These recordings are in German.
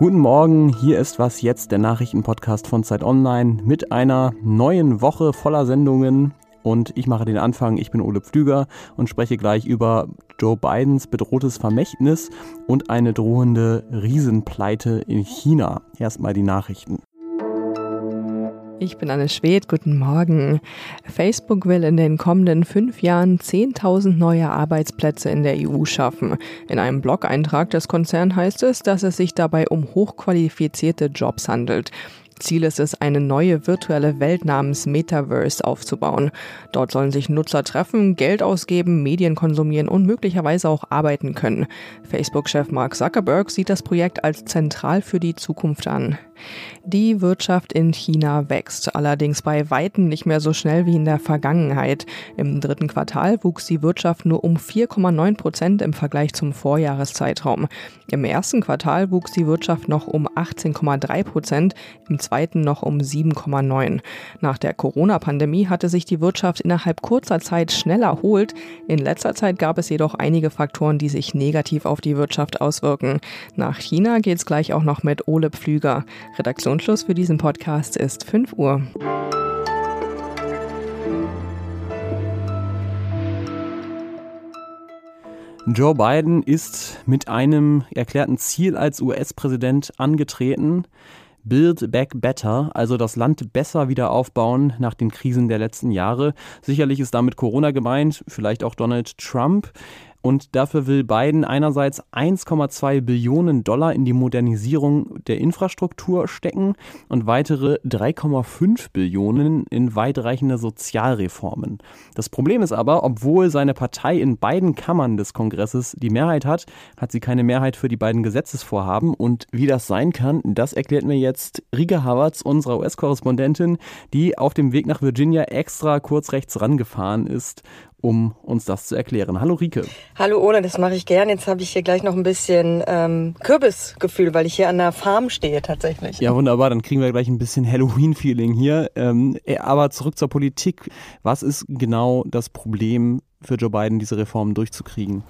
Guten Morgen, hier ist was jetzt, der Nachrichtenpodcast von Zeit Online mit einer neuen Woche voller Sendungen. Und ich mache den Anfang. Ich bin Ole Pflüger und spreche gleich über Joe Bidens bedrohtes Vermächtnis und eine drohende Riesenpleite in China. Erstmal die Nachrichten. Ich bin Anne Schwedt, guten Morgen. Facebook will in den kommenden fünf Jahren 10.000 neue Arbeitsplätze in der EU schaffen. In einem Blog-Eintrag des Konzerns heißt es, dass es sich dabei um hochqualifizierte Jobs handelt. Ziel ist es, eine neue virtuelle Welt namens Metaverse aufzubauen. Dort sollen sich Nutzer treffen, Geld ausgeben, Medien konsumieren und möglicherweise auch arbeiten können. Facebook-Chef Mark Zuckerberg sieht das Projekt als zentral für die Zukunft an. Die Wirtschaft in China wächst, allerdings bei weitem nicht mehr so schnell wie in der Vergangenheit. Im dritten Quartal wuchs die Wirtschaft nur um 4,9 Prozent im Vergleich zum Vorjahreszeitraum. Im ersten Quartal wuchs die Wirtschaft noch um 18,3 Prozent, im zweiten noch um 7,9. Nach der Corona-Pandemie hatte sich die Wirtschaft innerhalb kurzer Zeit schnell erholt. In letzter Zeit gab es jedoch einige Faktoren, die sich negativ auf die Wirtschaft auswirken. Nach China geht's gleich auch noch mit Ole Pflüger. Redaktionsschluss für diesen Podcast ist 5 Uhr. Joe Biden ist mit einem erklärten Ziel als US-Präsident angetreten. Build Back Better, also das Land besser wieder aufbauen nach den Krisen der letzten Jahre. Sicherlich ist damit Corona gemeint, vielleicht auch Donald Trump. Und dafür will Biden einerseits 1,2 Billionen Dollar in die Modernisierung der Infrastruktur stecken und weitere 3,5 Billionen in weitreichende Sozialreformen. Das Problem ist aber, obwohl seine Partei in beiden Kammern des Kongresses die Mehrheit hat, hat sie keine Mehrheit für die beiden Gesetzesvorhaben. Und wie das sein kann, das erklärt mir jetzt Rika Havertz, unsere US-Korrespondentin, die auf dem Weg nach Virginia extra kurz rechts rangefahren ist um uns das zu erklären. Hallo Rike. Hallo Ole, das mache ich gern. Jetzt habe ich hier gleich noch ein bisschen ähm, Kürbisgefühl, weil ich hier an der Farm stehe tatsächlich. Ja, wunderbar. Dann kriegen wir gleich ein bisschen Halloween-Feeling hier. Ähm, äh, aber zurück zur Politik. Was ist genau das Problem für Joe Biden, diese Reformen durchzukriegen?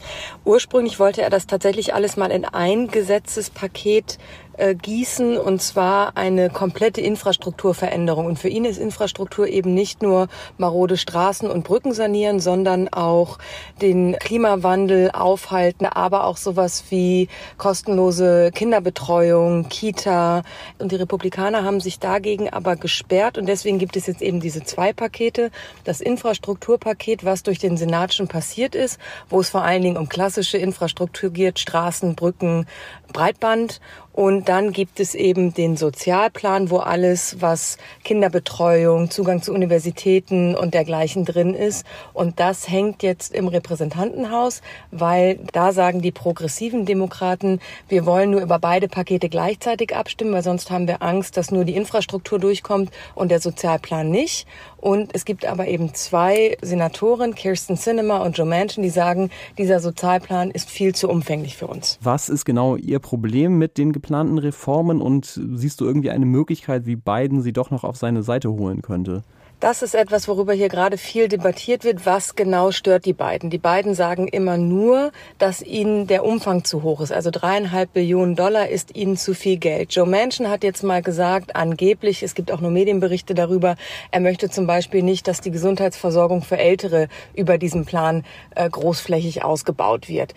Ursprünglich wollte er das tatsächlich alles mal in ein Gesetzespaket äh, gießen und zwar eine komplette Infrastrukturveränderung. Und für ihn ist Infrastruktur eben nicht nur marode Straßen und Brücken sanieren, sondern auch den Klimawandel aufhalten, aber auch sowas wie kostenlose Kinderbetreuung, Kita. Und die Republikaner haben sich dagegen aber gesperrt und deswegen gibt es jetzt eben diese zwei Pakete. Das Infrastrukturpaket, was durch den Senat schon passiert ist, wo es vor allen Dingen um klassische Infrastruktur geht, Straßen, Brücken, Breitband und dann gibt es eben den Sozialplan, wo alles, was Kinderbetreuung, Zugang zu Universitäten und dergleichen drin ist. Und das hängt jetzt im Repräsentantenhaus, weil da sagen die progressiven Demokraten, wir wollen nur über beide Pakete gleichzeitig abstimmen, weil sonst haben wir Angst, dass nur die Infrastruktur durchkommt und der Sozialplan nicht. Und es gibt aber eben zwei Senatoren, Kirsten Sinema und Joe Manchin, die sagen, dieser Sozialplan ist viel zu umfänglich für uns. Was ist genau Ihr Problem mit den geplanten Reformen und siehst du irgendwie eine Möglichkeit, wie Biden sie doch noch auf seine Seite holen könnte? Das ist etwas, worüber hier gerade viel debattiert wird. Was genau stört die beiden? Die beiden sagen immer nur, dass ihnen der Umfang zu hoch ist. Also dreieinhalb Billionen Dollar ist ihnen zu viel Geld. Joe Manchin hat jetzt mal gesagt, angeblich, es gibt auch nur Medienberichte darüber, er möchte zum Beispiel nicht, dass die Gesundheitsversorgung für Ältere über diesen Plan äh, großflächig ausgebaut wird.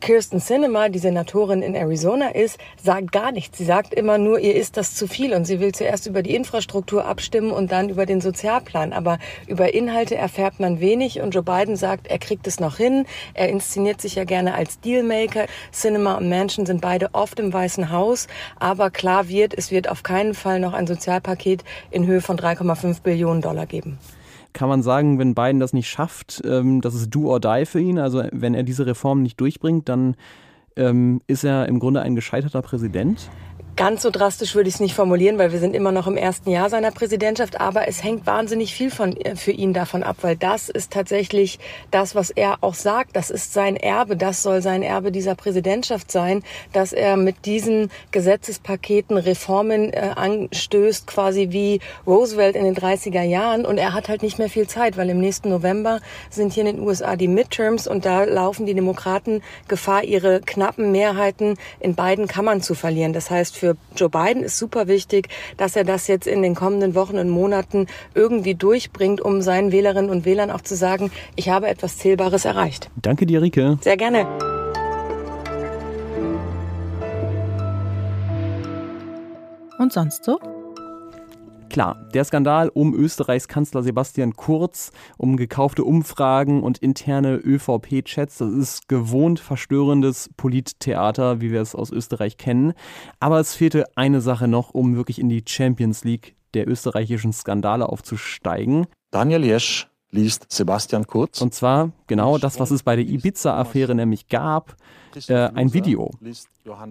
Kirsten Sinema, die Senatorin in Arizona ist, sagt gar nichts. Sie sagt immer nur, ihr ist das zu viel und sie will zuerst über die Infrastruktur abstimmen und dann über den Sozialplan. Aber über Inhalte erfährt man wenig und Joe Biden sagt, er kriegt es noch hin. Er inszeniert sich ja gerne als Dealmaker. Sinema und Manchin sind beide oft im Weißen Haus. Aber klar wird, es wird auf keinen Fall noch ein Sozialpaket in Höhe von 3,5 Billionen Dollar geben kann man sagen, wenn Biden das nicht schafft, ähm, das ist do or die für ihn. Also wenn er diese Reform nicht durchbringt, dann ähm, ist er im Grunde ein gescheiterter Präsident. Ganz so drastisch würde ich es nicht formulieren, weil wir sind immer noch im ersten Jahr seiner Präsidentschaft. Aber es hängt wahnsinnig viel von, äh, für ihn davon ab, weil das ist tatsächlich das, was er auch sagt. Das ist sein Erbe. Das soll sein Erbe dieser Präsidentschaft sein, dass er mit diesen Gesetzespaketen Reformen äh, anstößt, quasi wie Roosevelt in den 30er Jahren. Und er hat halt nicht mehr viel Zeit, weil im nächsten November sind hier in den USA die Midterms und da laufen die Demokraten Gefahr, ihre knappen Mehrheiten in beiden Kammern zu verlieren. Das heißt, für für Joe Biden ist super wichtig, dass er das jetzt in den kommenden Wochen und Monaten irgendwie durchbringt, um seinen Wählerinnen und Wählern auch zu sagen, ich habe etwas Zählbares erreicht. Danke dir, Rike. Sehr gerne. Und sonst so? Klar, der Skandal um Österreichs Kanzler Sebastian Kurz, um gekaufte Umfragen und interne ÖVP-Chats, das ist gewohnt verstörendes Polittheater, wie wir es aus Österreich kennen. Aber es fehlte eine Sache noch, um wirklich in die Champions League der österreichischen Skandale aufzusteigen. Daniel Jesch liest Sebastian Kurz. Und zwar genau das, was es bei der Ibiza-Affäre nämlich gab, äh, ein Video.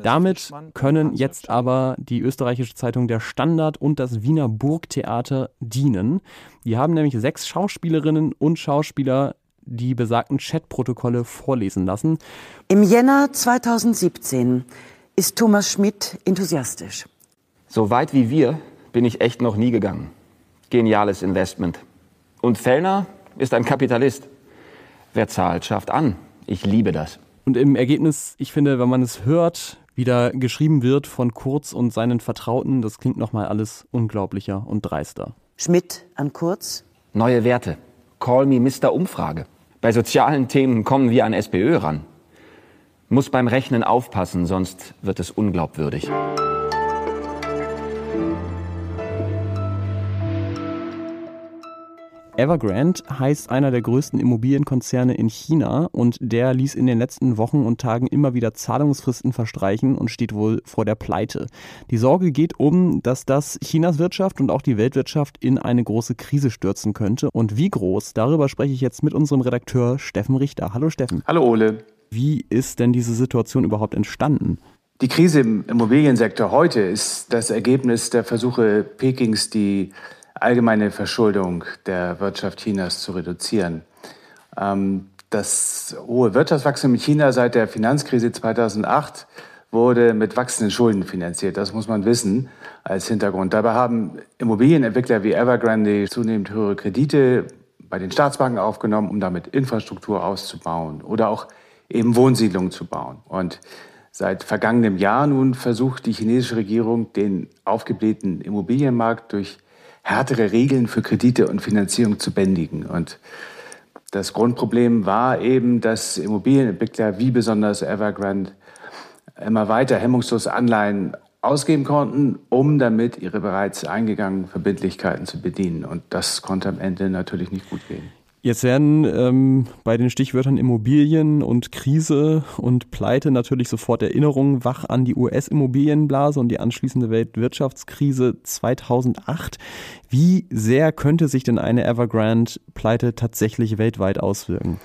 Damit können jetzt aber die österreichische Zeitung Der Standard und das Wiener Burgtheater dienen. Die haben nämlich sechs Schauspielerinnen und Schauspieler die besagten Chatprotokolle vorlesen lassen. Im Jänner 2017 ist Thomas Schmidt enthusiastisch. So weit wie wir bin ich echt noch nie gegangen. Geniales Investment. Und Fellner ist ein Kapitalist. Wer zahlt, schafft an. Ich liebe das. Und im Ergebnis, ich finde, wenn man es hört, wie da geschrieben wird von Kurz und seinen Vertrauten, das klingt nochmal alles unglaublicher und dreister. Schmidt an Kurz. Neue Werte. Call me Mr. Umfrage. Bei sozialen Themen kommen wir an SPÖ ran. Muss beim Rechnen aufpassen, sonst wird es unglaubwürdig. Evergrande heißt einer der größten Immobilienkonzerne in China und der ließ in den letzten Wochen und Tagen immer wieder Zahlungsfristen verstreichen und steht wohl vor der Pleite. Die Sorge geht um, dass das Chinas Wirtschaft und auch die Weltwirtschaft in eine große Krise stürzen könnte. Und wie groß? Darüber spreche ich jetzt mit unserem Redakteur Steffen Richter. Hallo Steffen. Hallo Ole. Wie ist denn diese Situation überhaupt entstanden? Die Krise im Immobiliensektor heute ist das Ergebnis der Versuche Pekings, die allgemeine Verschuldung der Wirtschaft Chinas zu reduzieren. Ähm, das hohe Wirtschaftswachstum in China seit der Finanzkrise 2008 wurde mit wachsenden Schulden finanziert. Das muss man wissen als Hintergrund. Dabei haben Immobilienentwickler wie Evergrande zunehmend höhere Kredite bei den Staatsbanken aufgenommen, um damit Infrastruktur auszubauen oder auch eben Wohnsiedlungen zu bauen. Und seit vergangenem Jahr nun versucht die chinesische Regierung, den aufgeblähten Immobilienmarkt durch härtere Regeln für Kredite und Finanzierung zu bändigen. Und das Grundproblem war eben, dass Immobilienentwickler wie besonders Evergrande immer weiter hemmungslos Anleihen ausgeben konnten, um damit ihre bereits eingegangenen Verbindlichkeiten zu bedienen. Und das konnte am Ende natürlich nicht gut gehen. Jetzt werden ähm, bei den Stichwörtern Immobilien und Krise und Pleite natürlich sofort Erinnerungen wach an die US-Immobilienblase und die anschließende Weltwirtschaftskrise 2008. Wie sehr könnte sich denn eine Evergrande-Pleite tatsächlich weltweit auswirken?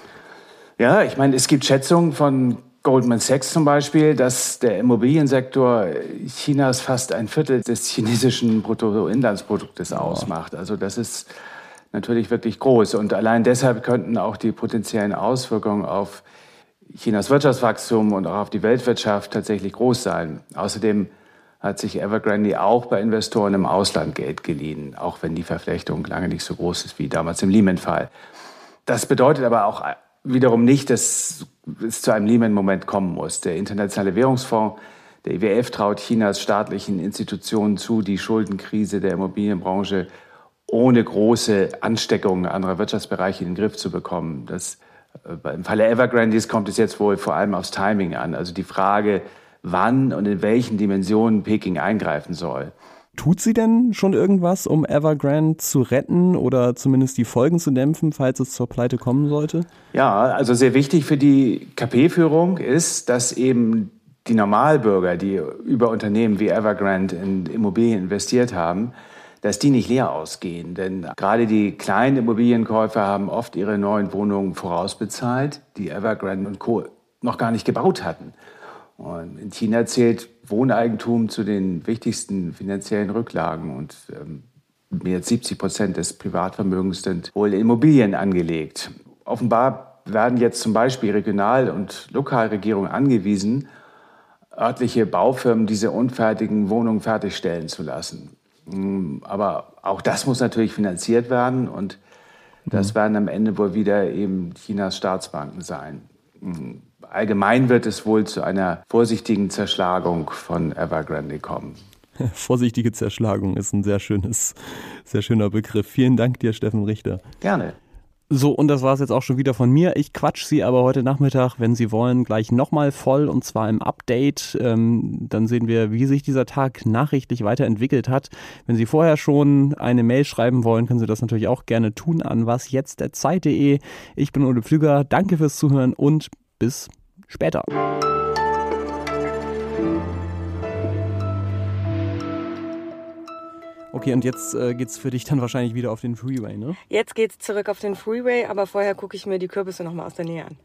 Ja, ich meine, es gibt Schätzungen von Goldman Sachs zum Beispiel, dass der Immobiliensektor Chinas fast ein Viertel des chinesischen Bruttoinlandsproduktes ausmacht. Also das ist natürlich wirklich groß. Und allein deshalb könnten auch die potenziellen Auswirkungen auf Chinas Wirtschaftswachstum und auch auf die Weltwirtschaft tatsächlich groß sein. Außerdem hat sich Evergrande auch bei Investoren im Ausland Geld geliehen, auch wenn die Verflechtung lange nicht so groß ist wie damals im Lehman-Fall. Das bedeutet aber auch wiederum nicht, dass es zu einem Lehman-Moment kommen muss. Der Internationale Währungsfonds, der IWF, traut Chinas staatlichen Institutionen zu, die Schuldenkrise der Immobilienbranche ohne große Ansteckungen anderer Wirtschaftsbereiche in den Griff zu bekommen. Das, äh, Im Falle Evergrandes kommt es jetzt wohl vor allem aufs Timing an. Also die Frage, wann und in welchen Dimensionen Peking eingreifen soll. Tut sie denn schon irgendwas, um Evergrande zu retten oder zumindest die Folgen zu dämpfen, falls es zur Pleite kommen sollte? Ja, also sehr wichtig für die KP-Führung ist, dass eben die Normalbürger, die über Unternehmen wie Evergrande in Immobilien investiert haben, dass die nicht leer ausgehen. Denn gerade die kleinen Immobilienkäufer haben oft ihre neuen Wohnungen vorausbezahlt, die Evergrande und Co. noch gar nicht gebaut hatten. Und in China zählt Wohneigentum zu den wichtigsten finanziellen Rücklagen und ähm, mehr als 70 Prozent des Privatvermögens sind wohl Immobilien angelegt. Offenbar werden jetzt zum Beispiel Regional- und Lokalregierungen angewiesen, örtliche Baufirmen diese unfertigen Wohnungen fertigstellen zu lassen. Mm, aber auch das muss natürlich finanziert werden und das mhm. werden am Ende wohl wieder eben Chinas Staatsbanken sein. Mm, allgemein wird es wohl zu einer vorsichtigen Zerschlagung von Evergrande kommen. Vorsichtige Zerschlagung ist ein sehr schönes, sehr schöner Begriff. Vielen Dank dir, Steffen Richter. Gerne. So, und das war es jetzt auch schon wieder von mir. Ich quatsch Sie aber heute Nachmittag, wenn Sie wollen, gleich nochmal voll und zwar im Update. Ähm, dann sehen wir, wie sich dieser Tag nachrichtlich weiterentwickelt hat. Wenn Sie vorher schon eine Mail schreiben wollen, können Sie das natürlich auch gerne tun an wasjetzt.zeit.de. Ich bin Ole Pflüger. Danke fürs Zuhören und bis später. Okay, und jetzt äh, geht's für dich dann wahrscheinlich wieder auf den Freeway, ne? Jetzt geht's zurück auf den Freeway, aber vorher gucke ich mir die Kürbisse nochmal aus der Nähe an.